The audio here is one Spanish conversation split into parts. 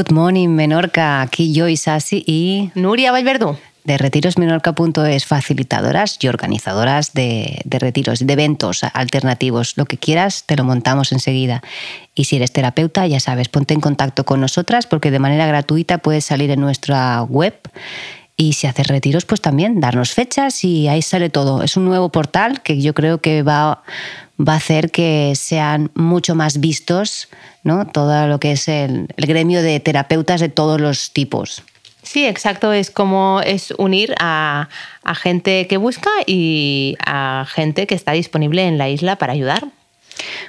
Good morning, Menorca. Aquí yo, Isasi y Nuria Valverdú. De retirosmenorca.es, facilitadoras y organizadoras de, de, retiros, de eventos alternativos. Lo que quieras, te lo montamos enseguida. Y si eres terapeuta, ya sabes, ponte en contacto con nosotras porque de manera gratuita puedes salir en nuestra web. Y si haces retiros, pues también darnos fechas y ahí sale todo. Es un nuevo portal que yo creo que va, va a hacer que sean mucho más vistos ¿no? todo lo que es el, el gremio de terapeutas de todos los tipos. Sí, exacto. Es como es unir a, a, gente que busca y a gente que está disponible en la isla para ayudar.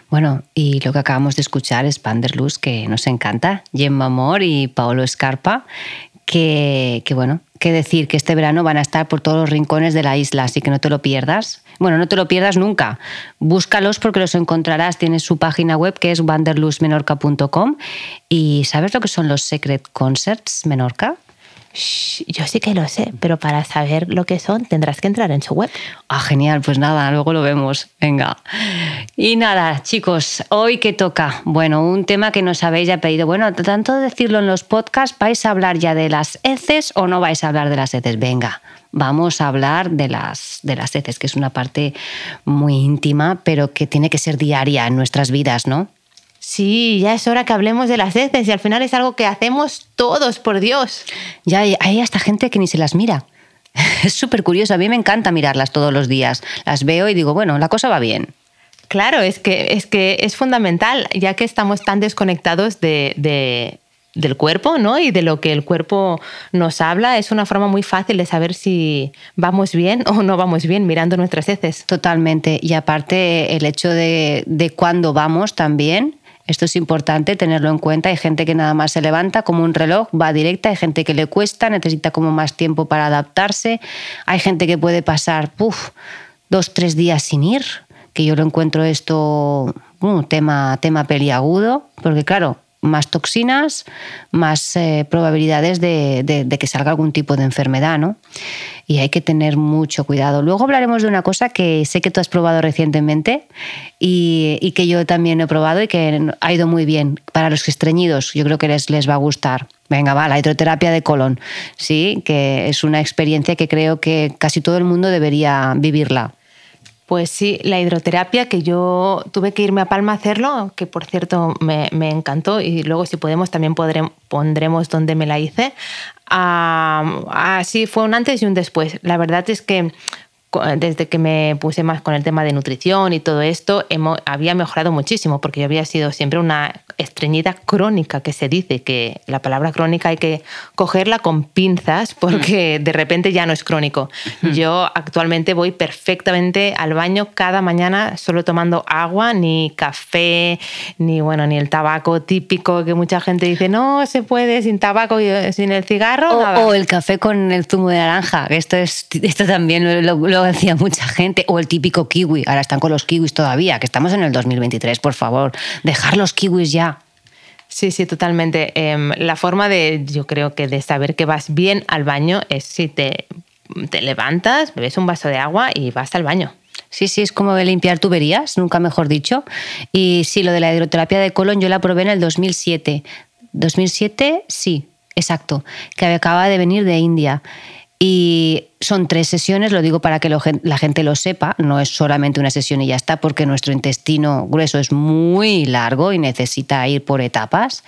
Bueno, y lo que acabamos de escuchar es Panderluz, que nos encanta, Gemma Amor y Paolo Escarpa, que, bueno, que decir que este verano van a estar por todos los rincones de la isla, así que no te lo pierdas. Bueno, no te lo pierdas nunca. Búscalos porque los encontrarás. Tienes su página web que es wanderlusmenorca.com. ¿Y sabes lo que son los Secret Concerts Menorca? Yo sí que lo sé, pero para saber lo que son tendrás que entrar en su web. Ah, genial, pues nada, luego lo vemos. Venga. Y nada, chicos, hoy que toca. Bueno, un tema que nos habéis ya pedido. Bueno, tanto decirlo en los podcasts, ¿vais a hablar ya de las heces o no vais a hablar de las heces? Venga, vamos a hablar de las, de las heces, que es una parte muy íntima, pero que tiene que ser diaria en nuestras vidas, ¿no? Sí, ya es hora que hablemos de las heces y al final es algo que hacemos todos, por Dios. Ya hay hasta gente que ni se las mira. Es súper curioso, a mí me encanta mirarlas todos los días. Las veo y digo, bueno, la cosa va bien. Claro, es que es, que es fundamental, ya que estamos tan desconectados de, de, del cuerpo ¿no? y de lo que el cuerpo nos habla, es una forma muy fácil de saber si vamos bien o no vamos bien mirando nuestras heces. Totalmente. Y aparte el hecho de, de cuándo vamos también esto es importante tenerlo en cuenta. Hay gente que nada más se levanta como un reloj, va directa, hay gente que le cuesta, necesita como más tiempo para adaptarse, hay gente que puede pasar uf, dos, tres días sin ir, que yo lo encuentro esto un tema, tema peliagudo, porque claro, más toxinas, más eh, probabilidades de, que salga algún tipo de enfermedad, ¿no? Y hay que tener mucho cuidado. Luego hablaremos de una cosa que sé que tú has probado recientemente y, y que yo también he probado y que ha ido muy bien. Para los estreñidos, yo creo que les, les va a gustar. Venga, va, la hidroterapia de colon, sí, que es una experiencia que creo que casi todo el mundo debería vivirla. Pues sí, la hidroterapia que yo tuve que irme a Palma a hacerlo, que por cierto me, encantó y luego si podemos también pondremos donde me la hice. Así ah, fue un antes y un después. La verdad es que desde que me puse más con el tema de nutrición y todo esto, hemos, había mejorado muchísimo porque yo había sido siempre una estreñida crónica, que se dice que la palabra crónica hay que cogerla con pinzas porque de repente ya no es crónico. Yo actualmente voy perfectamente al baño cada mañana solo tomando agua, ni café, ni bueno, ni el tabaco típico que mucha gente dice, no se puede sin tabaco y sin el cigarro. O, nada. o el café con el zumo de naranja, esto, es, esto también lo, lo decía mucha gente, o el típico kiwi, ahora están con los kiwis todavía, que estamos en el 2023, por favor, dejar los kiwis ya. Sí, sí, totalmente. Eh, la forma de, yo creo que de saber que vas bien al baño es si te, te levantas, bebes un vaso de agua y vas al baño. Sí, sí, es como de limpiar tuberías, nunca mejor dicho. Y sí, lo de la hidroterapia de colon yo la probé en el 2007. 2007, sí, exacto, que acaba de venir de India. Y son tres sesiones, lo digo para que lo, la gente lo sepa, no es solamente una sesión y ya está, porque nuestro intestino grueso es muy largo y necesita ir por etapas.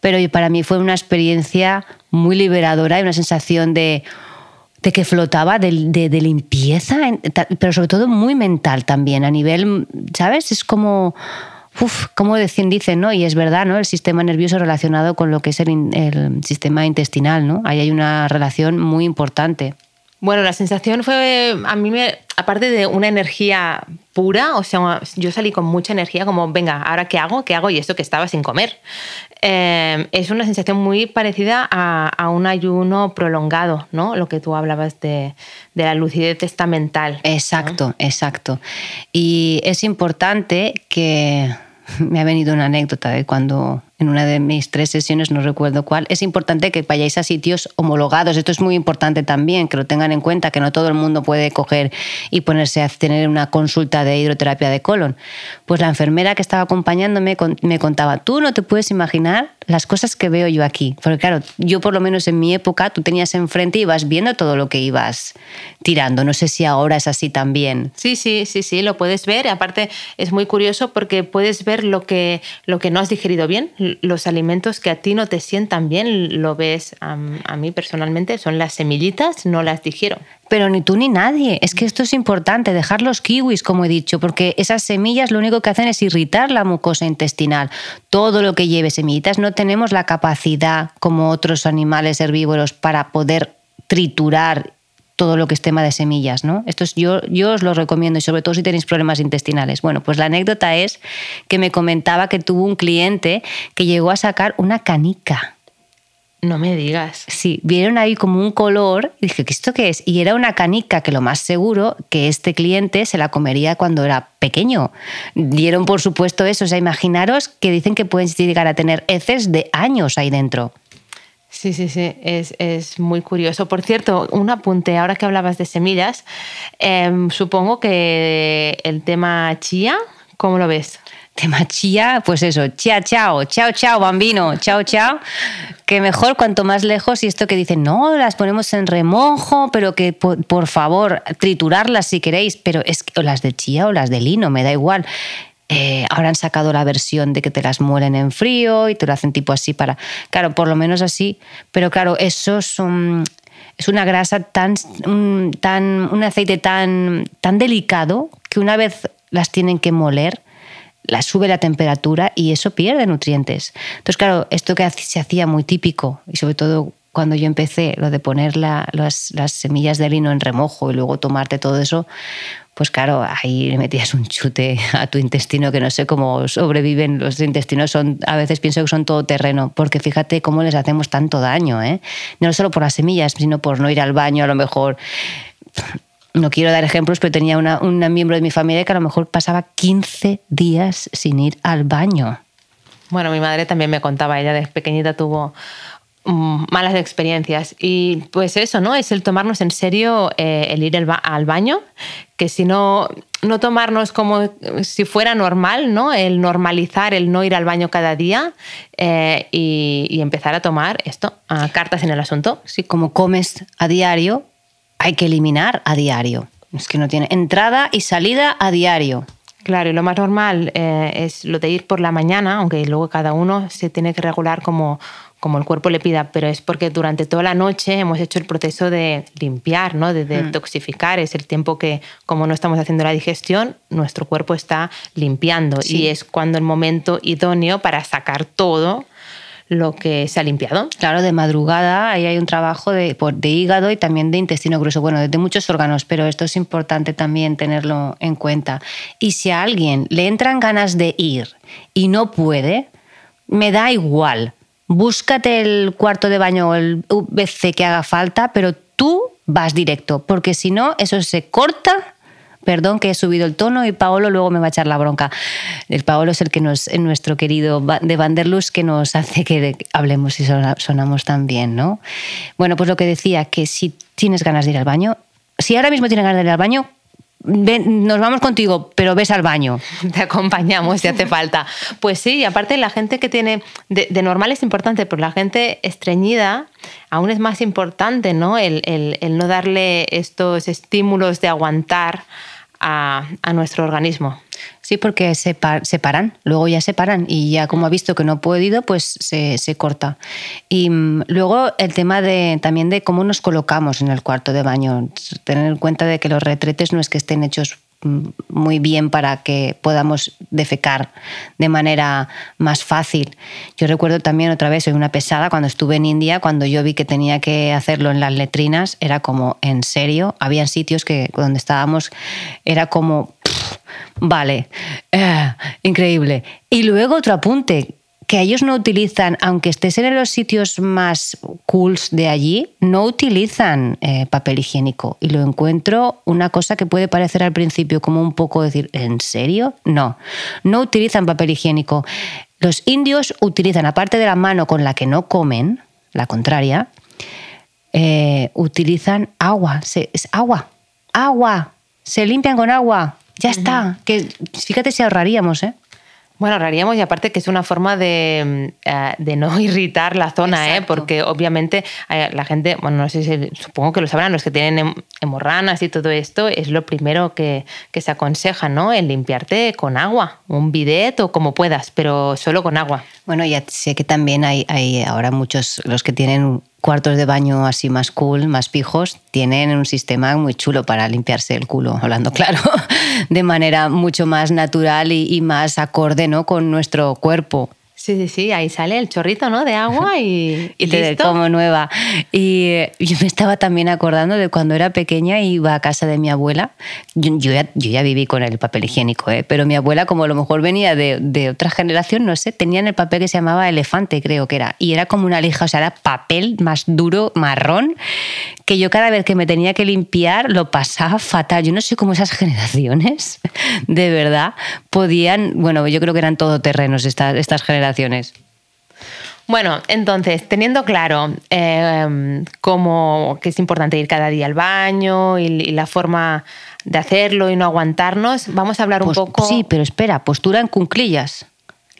Pero para mí fue una experiencia muy liberadora y una sensación de, de que flotaba, de, de, de, limpieza, pero sobre todo muy mental también, a nivel, ¿sabes? Es como uf, como dicen, dicen, ¿no? Y es verdad, ¿no? El sistema nervioso relacionado con lo que es el, el sistema intestinal, ¿no? Ahí hay una relación muy importante. Bueno, la sensación fue, a mí, me, aparte de una energía pura, o sea, yo salí con mucha energía, como, venga, ¿ahora qué hago? ¿Qué hago? Y esto que estaba sin comer. Eh, es una sensación muy parecida a, a, un ayuno prolongado, ¿no? Lo que tú hablabas de, de la lucidez estamental. Exacto, ¿no? exacto. Y es importante que me ha venido una anécdota de cuando en una de mis tres sesiones, no recuerdo cuál, es importante que vayáis a sitios homologados. Esto es muy importante también, que lo tengan en cuenta, que no todo el mundo puede coger y ponerse a tener una consulta de hidroterapia de colon. Pues la enfermera que estaba acompañándome me contaba, tú no te puedes imaginar las cosas que veo yo aquí. Porque claro, yo por lo menos en mi época, tú tenías enfrente y ibas viendo todo lo que ibas tirando. No sé si ahora es así también. Sí, sí, sí, sí, lo puedes ver. Aparte es muy curioso porque puedes ver lo que, lo que no has digerido bien, los alimentos que a ti no te sientan bien, lo ves a, mí personalmente, son las semillitas, no las digiero. Pero ni tú ni nadie. Es que esto es importante, dejar los kiwis, como he dicho, porque esas semillas lo único que hacen es irritar la mucosa intestinal. Todo lo que lleve semillitas no tenemos la capacidad, como otros animales herbívoros, para poder triturar todo lo que es tema de semillas, ¿no? Esto yo, yo os lo recomiendo y sobre todo si tenéis problemas intestinales. Bueno, pues la anécdota es que me comentaba que tuvo un cliente que llegó a sacar una canica no me digas. Sí, vieron ahí como un color y dije, ¿qué esto qué es? Y era una canica que lo más seguro que este cliente se la comería cuando era pequeño. Dieron por supuesto eso, o sea, imaginaros que dicen que pueden llegar a tener heces de años ahí dentro. Sí, sí, sí, es, muy curioso. Por cierto, un apunte, ahora que hablabas de semillas, em, supongo que el tema chía, ¿cómo lo ves? tema chía, pues eso, chía, chao, chao, chao, bambino, chao, chao. Que mejor cuanto más lejos y esto que dicen, no, las ponemos en remojo, pero que por, favor, triturarlas si queréis, pero es que, o las de chía o las de lino, me da igual. Eh, ahora han sacado la versión de que te las muelen en frío y te lo hacen tipo así para, claro, por lo menos así, pero claro, eso es un, es una grasa tan, tan, un aceite tan, tan delicado que una vez las tienen que moler, la sube la temperatura y eso pierde nutrientes. Entonces, claro, esto que se hacía muy típico y sobre todo cuando yo empecé lo de poner las, semillas de lino en remojo y luego tomarte todo eso, pues claro, ahí le metías un chute a tu intestino que no sé cómo sobreviven. Los intestinos son, a veces pienso que son todo terreno, porque fíjate cómo les hacemos tanto daño, ¿eh? No solo por las semillas, sino por no ir al baño a lo mejor no quiero dar ejemplos, pero tenía una, miembro de mi familia que a lo mejor pasaba 15 días sin ir al baño. Bueno, mi madre también me contaba, ella desde pequeñita tuvo malas experiencias. Y pues eso, ¿no? Es el tomarnos en serio eh, el ir al baño, que si no, no tomarnos como si fuera normal, ¿no? El normalizar el no ir al baño cada día eh, y, y, empezar a tomar esto, a cartas en el asunto. Sí, como comes a diario, hay que eliminar a diario. Es que no tiene entrada y salida a diario. Claro, y lo más normal eh, es lo de ir por la mañana, aunque luego cada uno se tiene que regular como, como el cuerpo le pida, pero es porque durante toda la noche hemos hecho el proceso de limpiar, ¿no? de mm. detoxificar. Es el tiempo que, como no estamos haciendo la digestión, nuestro cuerpo está limpiando y es cuando el momento idóneo para sacar todo lo que se ha limpiado. Claro, de madrugada ahí hay un trabajo de, de hígado y también de intestino grueso, bueno, de muchos órganos, pero esto es importante también tenerlo en cuenta. Y si a alguien le entran ganas de ir y no puede, me da igual. Búscate el cuarto de baño o el VC que haga falta, pero tú vas directo, porque si no, eso se corta Perdón que he subido el tono y Paolo luego me va a echar la bronca. El Paolo es el que nos, nuestro querido de Vanderlust que nos hace que hablemos y sonamos tan bien, ¿no? Bueno, pues lo que decía, que si tienes ganas de ir al baño, si ahora mismo tienes ganas de ir al baño, nos vamos contigo, pero ves al baño. Te acompañamos si hace falta. Pues sí, y aparte la gente que tiene, de, normal es importante, pero la gente estreñida aún es más importante, ¿no? el no darle estos estímulos de aguantar a, nuestro organismo. Sí, porque se, paran, luego ya se paran y ya como ha visto que no ha podido, pues se, corta. Y mm, luego el tema de, también de cómo nos colocamos en el cuarto de baño. Tener en cuenta de que los retretes no es que estén hechos muy bien para que podamos defecar de manera más fácil. Yo recuerdo también otra vez, soy una pesada, cuando estuve en India, cuando yo vi que tenía que hacerlo en las letrinas, era como, ¿en serio? Habían sitios que donde estábamos, era como, vale, eh, increíble. Y luego otro apunte, que ellos no utilizan, aunque estés en los sitios más cools de allí, no utilizan eh, papel higiénico. Y lo encuentro una cosa que puede parecer al principio como un poco decir, ¿en serio? No, no utilizan papel higiénico. Los indios utilizan, aparte de la mano con la que no comen, la contraria, eh, utilizan agua. es agua, agua. Se limpian con agua. Ya está. Que, fíjate si ahorraríamos, ¿eh? Bueno, ahorraríamos y aparte que es una forma de, mm, eh, de no irritar la zona, ¿eh? porque obviamente eh, la gente, bueno, no sé si supongo que lo sabrán, los que tienen hemorranas y todo esto, es lo primero que, que se aconseja, ¿no? El limpiarte con agua, un bidet o como puedas, pero solo con agua. Bueno, ya sé que también hay, hay ahora muchos, los que tienen cuartos de baño así más cool, más pijos, tienen un sistema muy chulo para limpiarse el culo, hablando claro, de manera mucho más natural y, más acorde ¿no? con nuestro cuerpo. Sí, sí, sí, ahí sale el chorrito, ¿no? De agua y, y, listo. como nueva. Y yo me estaba también acordando de cuando era pequeña y iba a casa de mi abuela. Yo, ya, yo ya, viví con el papel higiénico, ¿eh? pero mi abuela, como a lo mejor venía de, de, otra generación, no sé, tenían el papel que se llamaba elefante, creo que era. Y era como una lija, o sea, era papel más duro, marrón, que yo cada vez que me tenía que limpiar lo pasaba fatal. Yo no sé cómo esas generaciones, de verdad, podían, bueno, yo creo que eran todoterrenos estas, estas generaciones. Bueno, entonces, teniendo claro eh, cómo que es importante ir cada día al baño y, la forma de hacerlo y no aguantarnos, vamos a hablar un pues poco. Sí, pero espera, postura en cunclillas.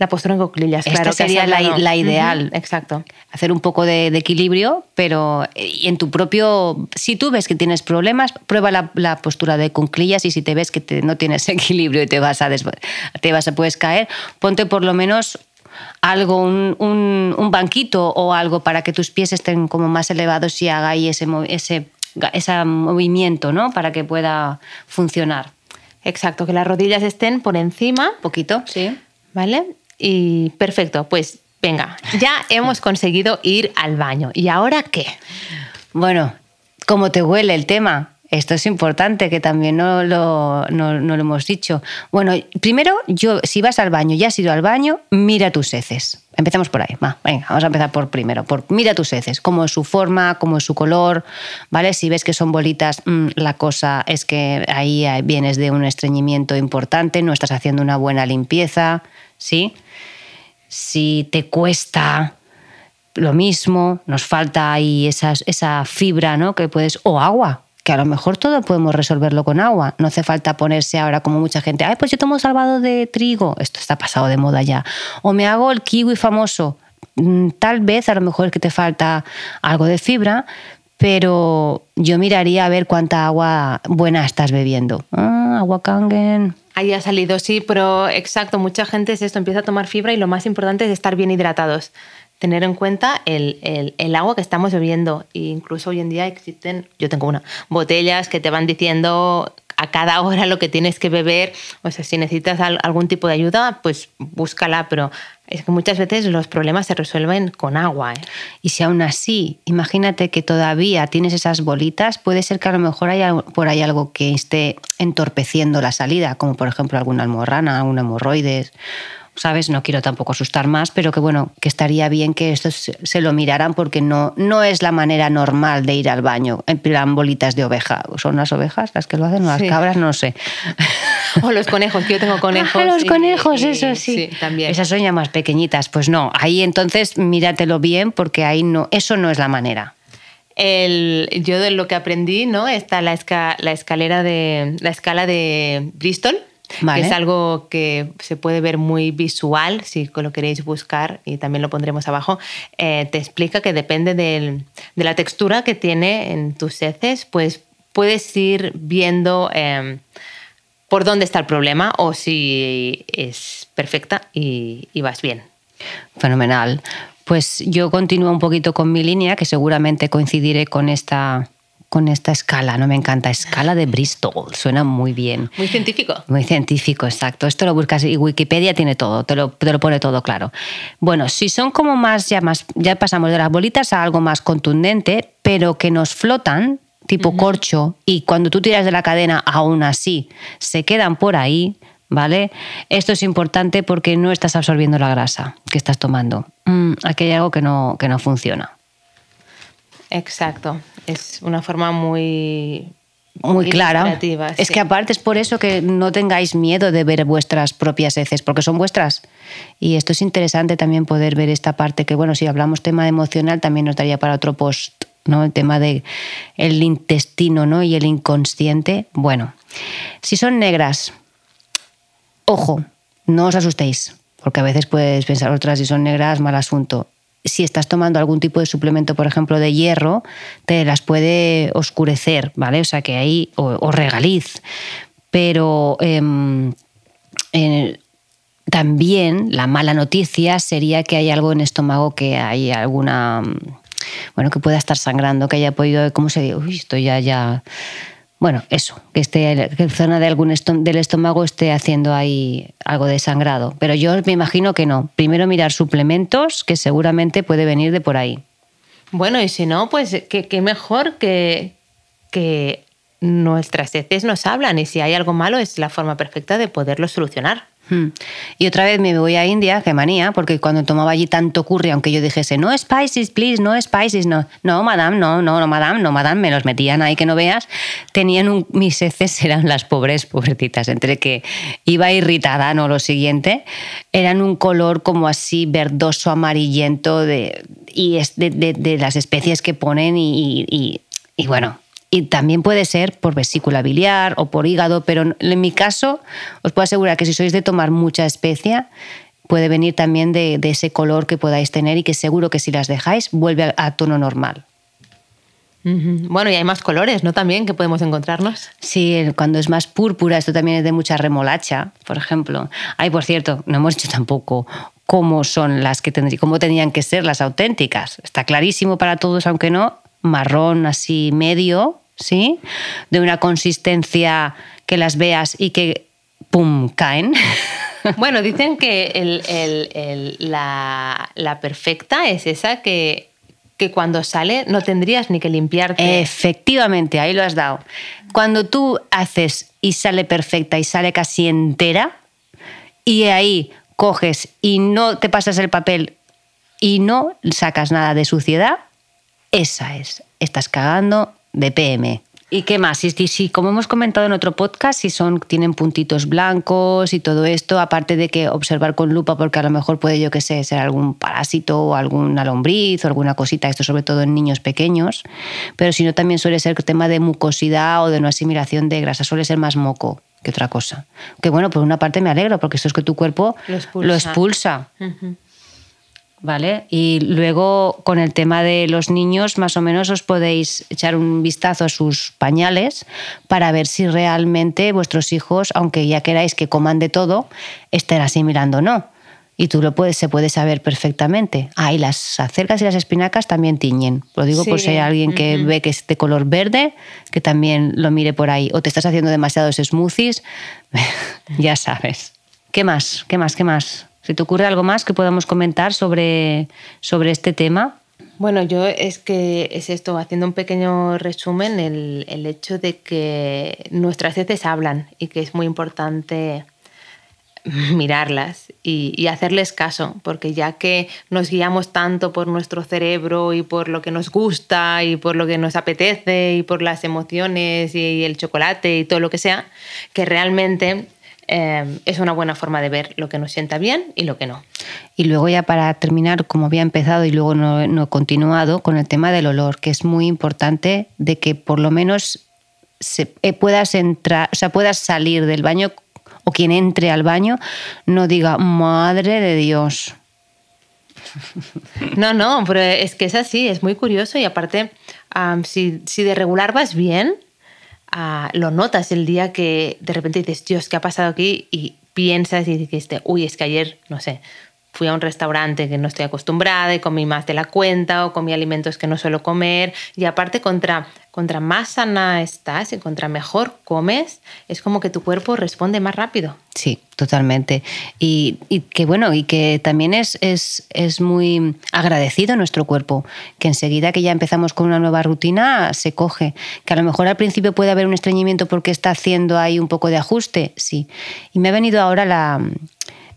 La postura en cuclillas, claro. Esta sería la, ideal. exacto. Hacer un poco de, equilibrio, pero en tu propio. Si tú ves que tienes problemas, prueba la, postura de cunclillas y si te ves que no tienes equilibrio y te vas a, te vas a puedes caer, ponte por lo menos algo, un, un, banquito o algo para que tus pies estén como más elevados y hagáis ese, ese, ese movimiento, ¿no? Para que pueda funcionar. Exacto, que las rodillas estén por encima. Poquito, sí. ¿Vale? Y perfecto, pues venga, ya hemos conseguido ir al baño. ¿Y ahora qué? Bueno, ¿cómo te huele el tema? Esto es importante, que también no lo, no, lo, hemos dicho. Bueno, primero, yo, si vas al baño, ya has ido al baño, mira tus heces. Empezamos por ahí. Va, venga, vamos a empezar por primero. Por, mira tus heces, cómo es su forma, cómo es su color, ¿vale? Si ves que son bolitas, mm, la cosa es que ahí vienes de un estreñimiento importante, no estás haciendo una buena limpieza, ¿sí? Si te cuesta lo mismo, nos falta ahí esa, esa fibra, ¿no? Que puedes, o agua, que a lo mejor todo podemos resolverlo con agua. No hace falta ponerse ahora como mucha gente, ay, pues yo tomo salvado de trigo, esto está pasado de moda ya. O me hago el kiwi famoso. Mm, tal vez a lo mejor es que te falta algo de fibra, pero yo miraría a ver cuánta agua buena estás bebiendo. Ah, agua Kangen. Ahí ha salido, sí, pero exacto, mucha gente es esto, empieza a tomar fibra y lo más importante es estar bien hidratados tener en cuenta el, el, agua que estamos bebiendo. E incluso hoy en día existen, yo tengo una, botellas que te van diciendo a cada hora lo que tienes que beber. O sea, si necesitas algún tipo de ayuda, pues búscala, pero es que muchas veces los problemas se resuelven con agua. ¿eh? Y si aún así, imagínate que todavía tienes esas bolitas, puede ser que a lo mejor haya por ahí algo que esté entorpeciendo la salida, como por ejemplo alguna almorrana, algún hemorroides ¿sabes? No quiero tampoco asustar más, pero que bueno, que estaría bien que esto se lo miraran porque no, no es la manera normal de ir al baño, en plan bolitas de oveja. ¿Son las ovejas las que lo hacen o las cabras? No sé. O los conejos, que yo tengo conejos. Ah, los conejos, eso sí. también. Esas son ya más pequeñitas. Pues no, ahí entonces míratelo bien porque ahí no, eso no es la manera. El, yo de lo que aprendí, ¿no? Está la, la escalera de la escala de Bristol, es algo que se puede ver muy visual, si lo queréis buscar, y también lo pondremos abajo. Eh, te explica que depende de la textura que tiene en tus heces, pues puedes ir viendo em, por dónde está el problema o si es perfecta y, y vas bien. Fenomenal. Pues yo continúo un poquito con mi línea, que seguramente coincidiré con esta con esta escala, no me encanta, escala de Bristol, suena muy bien. Muy científico. Muy científico, exacto. Esto lo buscas y Wikipedia tiene todo, te lo, te lo pone todo claro. Bueno, si son como más ya, más, ya pasamos de las bolitas a algo más contundente, pero que nos flotan, tipo corcho, y cuando tú tiras de la cadena aún así se quedan por ahí, ¿vale? Esto es importante porque no estás absorbiendo la grasa que estás tomando. Mm, aquí hay algo que no, que no funciona. Exacto. Es una forma muy muy clara. Es sí. que aparte es por eso que no tengáis miedo de ver vuestras propias heces, porque son vuestras. Y esto es interesante también poder ver esta parte, que bueno, si hablamos tema emocional, también nos daría para otro post, ¿no? El tema de el intestino, ¿no? Y el inconsciente. Bueno, si son negras, ojo, no os asustéis, porque a veces puedes pensar otras si son negras, mal asunto. Si estás tomando algún tipo de suplemento, por ejemplo, de hierro, te las puede oscurecer, ¿vale? O sea que ahí, o, regaliz. Pero em, también la mala noticia sería que hay algo en estómago que hay alguna mm, bueno que pueda estar sangrando que haya podido cómo se dice uy esto ya ya bueno eso que esté que zona de algún del estómago esté haciendo ahí algo de sangrado pero yo me imagino que no. Primero mirar suplementos que seguramente puede venir de por ahí. Bueno, y si no, pues qué, qué mejor que, que nuestras heces nos hablan y si hay algo malo es la forma perfecta de poderlo solucionar. Hmm. Y otra vez me voy a India, qué manía, porque cuando tomaba allí tanto curry, aunque yo dijese, no spices, please, no spices, no, no, madame, no, no, no, madame, no, madame, me los metían ahí que no veas, tenían un, mis heces eran las pobres, pobrecitas, entre que iba irritada, no, lo siguiente, eran un color como así verdoso, amarillento, de, y es de, de- de las especies que ponen y- y- y bueno, y también puede ser por vesícula biliar o por hígado, pero en mi caso os puedo asegurar que si sois de tomar mucha especia, puede venir también de, de ese color que podáis tener y que seguro que si las dejáis vuelve a, a tono normal. Bueno, y hay más colores, ¿no? También que podemos encontrarnos. Sí, cuando es más púrpura, esto también es de mucha remolacha, por ejemplo. Ay, por cierto, no hemos dicho tampoco cómo son las que tendrían, cómo tenían que ser las auténticas. Está clarísimo para todos, aunque no, marrón así medio, ¿sí? De una consistencia que las veas y que pum caen. Bueno, dicen que el- el- el- la, la perfecta es esa que, que cuando sale no tendrías ni que limpiarte. Efectivamente, ahí lo has dado. Cuando tú haces y sale perfecta y sale casi entera, y ahí coges y no te pasas el papel y no sacas nada de suciedad, esa es. Estás cagando de PM. ¿Y qué más? Si, si- si, como hemos comentado en otro podcast, si son, tienen puntitos blancos y todo esto, aparte de que observar con lupa, porque a lo mejor puede, yo qué sé, ser algún parásito o alguna lombriz o alguna cosita, esto sobre todo en niños pequeños, pero si no también suele ser tema de mucosidad o de no asimilación de grasa, suele ser más moco que otra cosa. Que bueno, por una parte me alegro, porque eso es que tu cuerpo Lo expulsa. Lo expulsa. ¿Vale? Y luego con el tema de los niños, más o menos os podéis echar un vistazo a sus pañales para ver si realmente vuestros hijos, aunque ya queráis que coman de todo, estén asimilando o no. Y tú lo puedes, se puede saber perfectamente. Ah, y las acercas y las espinacas también tiñen. Lo digo por Sí, si hay alguien que ve que es de color verde, que también lo mire por ahí. O te estás haciendo demasiados smoothies, ya sabes. ¿Qué más? ¿Qué más? ¿Qué más? ¿Se te ocurre algo más que podamos comentar sobre, sobre este tema? Bueno, yo es que es esto, haciendo un pequeño resumen, el, el hecho de que nuestras heces hablan y que es muy importante mirarlas y, y hacerles caso, porque ya que nos guiamos tanto por nuestro cerebro y por lo que nos gusta y por lo que nos apetece y por las emociones y el chocolate y todo lo que sea, que realmente eh, es una buena forma de ver lo que nos sienta bien y lo que no. Y luego ya para terminar, como había empezado y luego no, no he continuado, con el tema del olor, que es muy importante de que por lo menos se- eh, puedas entrar, o sea, puedas salir del baño o quien entre al baño no diga, madre de Dios. No, no, pero es que es así, es muy curioso y aparte, si, si de regular vas bien, lo notas el día que de repente dices, Dios, ¿qué ha pasado aquí? Y piensas y dijiste, uy, es que ayer, no sé, fui a un restaurante que no estoy acostumbrada y comí más de la cuenta o comí alimentos que no suelo comer. Y aparte, contra, contra más sana estás y contra mejor comes, es como que tu cuerpo responde más rápido. Sí, totalmente. Y, y que bueno, y que también es, es, es muy agradecido nuestro cuerpo, que enseguida que ya empezamos con una nueva rutina se coge. Que a lo mejor al principio puede haber un estreñimiento porque está haciendo ahí un poco de ajuste, sí. Y me ha venido ahora la,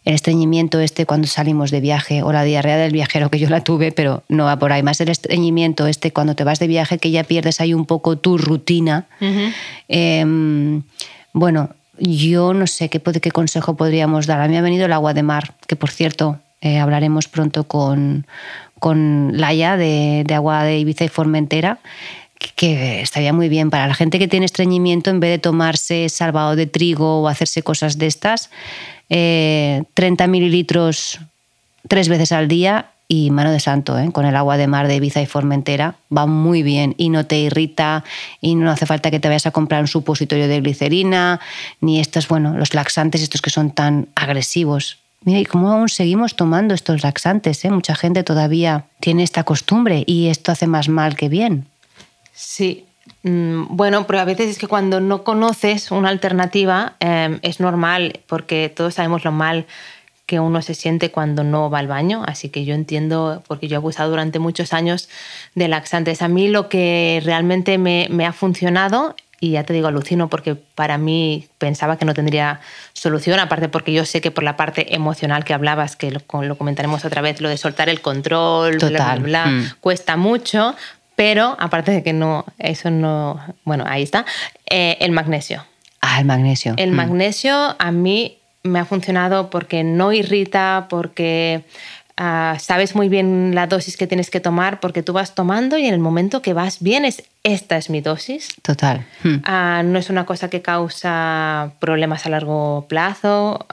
el estreñimiento este cuando salimos de viaje o la diarrea del viajero que yo la tuve, pero no va por ahí, más el estreñimiento este cuando te vas de viaje que ya pierdes ahí un poco tu rutina. Em, bueno, yo no sé qué, qué consejo podríamos dar. A mí ha venido el agua de mar, que por cierto eh, hablaremos pronto con, con Laia de, de agua de Ibiza y Formentera que estaría muy bien para la gente que tiene estreñimiento, en vez de tomarse salvado de trigo o hacerse cosas de estas, 30 eh, mililitros tres veces al día y mano de santo, ¿eh? con el agua de mar de Ibiza y Formentera, va muy bien y no te irrita y no hace falta que te vayas a comprar un supositorio de glicerina, ni estos, bueno, los laxantes estos que son tan agresivos. Mira, y cómo aún seguimos tomando estos laxantes, ¿eh? mucha gente todavía tiene esta costumbre y esto hace más mal que bien. Sí, bueno, pero a veces es que cuando no conoces una alternativa em, es normal porque todos sabemos lo mal que uno se siente cuando no va al baño, así que yo entiendo, porque yo he abusado durante muchos años de laxantes. A mí lo que realmente me, ha funcionado, y ya te digo, alucino porque para mí pensaba que no tendría solución, aparte porque yo sé que por la parte emocional que hablabas, que lo, comentaremos otra vez, lo de soltar el control, bla, bla, bla, mm. cuesta mucho, pero aparte de que no, eso no, bueno, ahí está, eh, el magnesio. Ah, el magnesio. El mm. magnesio a mí me ha funcionado porque no irrita, porque ah, sabes muy bien la dosis que tienes que tomar, porque tú vas tomando y en el momento que vas bien es, esta es mi dosis. Total. Hmm. Ah, no es una cosa que causa problemas a largo plazo.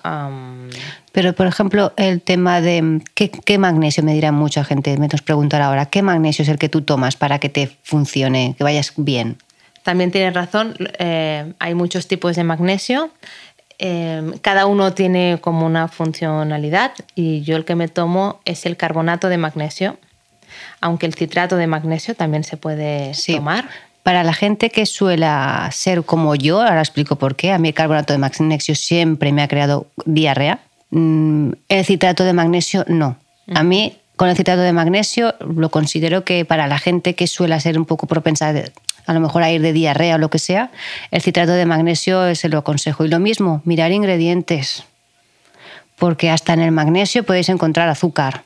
Pero, por ejemplo, el tema de ¿qué, magnesio, me dirá mucha gente, me nos preguntar ahora, ¿qué magnesio es el que tú tomas para que te funcione, que vayas bien? También tienes razón, eh, hay muchos tipos de magnesio. Eh, cada uno tiene como una funcionalidad y yo el que me tomo es el carbonato de magnesio, aunque el citrato de magnesio también se puede tomar. Para la gente que suele ser como yo, ahora explico por qué, a mí el carbonato de magnesio siempre me ha creado diarrea Mm, el citrato de magnesio no. A mí con el citrato de magnesio lo considero que para la gente que suele ser un poco propensa a lo mejor a ir de diarrea o lo que sea, el citrato de magnesio se lo aconsejo. Y lo mismo, mirar ingredientes, porque hasta en el magnesio podéis encontrar azúcar.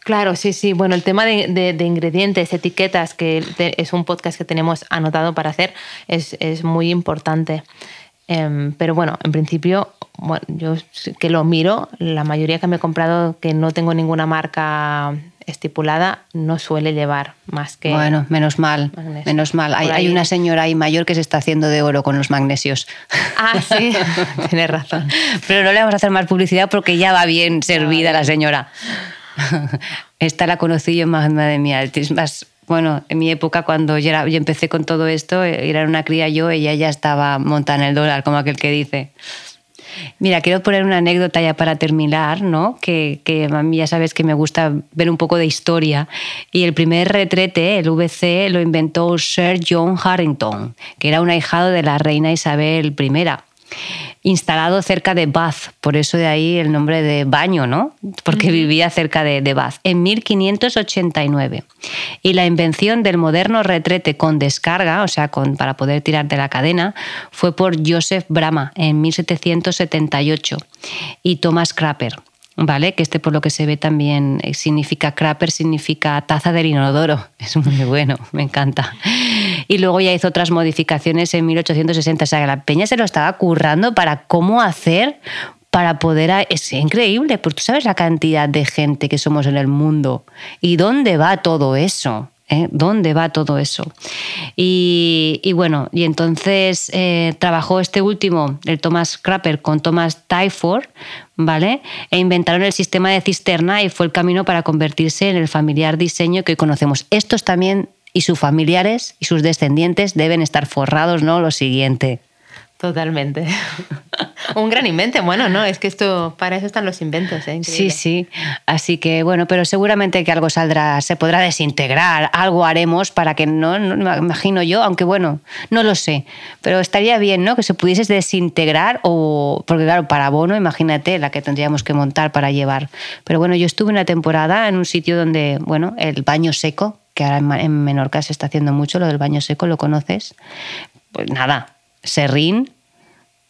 Claro, sí, sí. Bueno, el tema de, ingredientes, etiquetas, que es un podcast que tenemos anotado para hacer, es, es muy importante. Em, pero bueno, en principio, bueno, yo que lo miro, la mayoría que me he comprado que no tengo ninguna marca estipulada no suele llevar más que. Bueno, menos mal, menos mal. Hay, una señora ahí mayor que se está haciendo de oro con los magnesios. Ah, sí, tienes razón. Pero no le vamos a hacer más publicidad porque ya va bien servida la señora. Esta la conocí yo, madre mía, es más bueno, en mi época cuando yo, era, yo empecé con todo esto, era una cría yo, ella ya estaba montada en el dólar, como aquel que dice. Mira, quiero poner una anécdota ya para terminar, ¿no? Que, que, ya sabes que me gusta ver un poco de historia. Y el primer retrete, el VC, lo inventó Sir John Harrington, que era un ahijado de la reina Isabel I instalado cerca de Bath, por eso de ahí el nombre de baño, ¿no? Porque vivía cerca de, Bath, en 1589. Y la invención del moderno retrete con descarga, o sea, con, para poder tirar de la cadena, fue por Joseph Brama en 1778 y Thomas Crapper. ¿Vale? Que este por lo que se ve también eh, significa crapper, significa taza del inodoro. Es muy bueno, me encanta. Y luego ya hizo otras modificaciones en 1860. O sea, que la peña se lo estaba currando para cómo hacer para poder... Es increíble, porque tú sabes la cantidad de gente que somos en el mundo y dónde va todo eso. ¿Eh? ¿Dónde va todo eso? Y, bueno, y entonces eh, trabajó este último, el Thomas Crapper, con Thomas Tyford, ¿vale? E inventaron el sistema de cisterna y fue el camino para convertirse en el familiar diseño que hoy conocemos. Estos también y sus familiares y sus descendientes deben estar forrados, ¿no? Lo siguiente. Totalmente. Un gran invento. Bueno, no, es que esto, para eso están los inventos. ¿eh? Sí, sí. Así que bueno, pero seguramente que algo saldrá, se podrá desintegrar, algo haremos para que no, no me imagino yo, aunque bueno, no lo sé. Pero estaría bien, ¿no? Que se pudiese desintegrar o, porque claro, para Bono, imagínate la que tendríamos que montar para llevar. Pero bueno, yo estuve una temporada en un sitio donde, bueno, el baño seco, que ahora en Menorca se está haciendo mucho, lo del baño seco, ¿lo conoces? Pues nada, serrín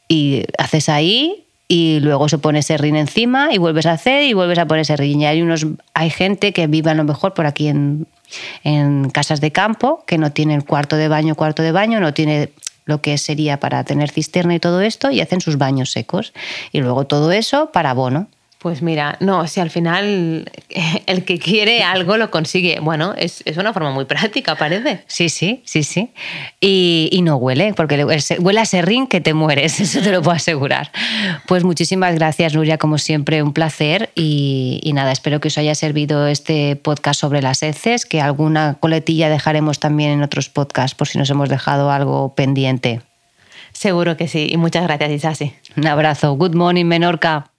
y haces ahí y luego se pone serrín encima y vuelves a hacer y vuelves a poner serrín. Y hay, unos, hay gente que vive a lo mejor por aquí en, en casas de campo, que no tienen cuarto de baño, cuarto de baño, no tiene lo que sería para tener cisterna y todo esto, y hacen sus baños secos. Y luego todo eso para abono. Pues mira, no, si al final el que quiere algo lo consigue. Bueno, es, una forma muy práctica, parece. Sí, sí, sí, sí. Y, no huele, porque huele a serrín que te mueres, eso te lo puedo asegurar. Pues muchísimas gracias, Nuria, como siempre, un placer. Y, y nada, espero que os haya servido este podcast sobre las heces, que alguna coletilla dejaremos también en otros podcasts por si nos hemos dejado algo pendiente. Seguro que sí. Y muchas gracias, Isasi. Un abrazo. Good morning, Menorca.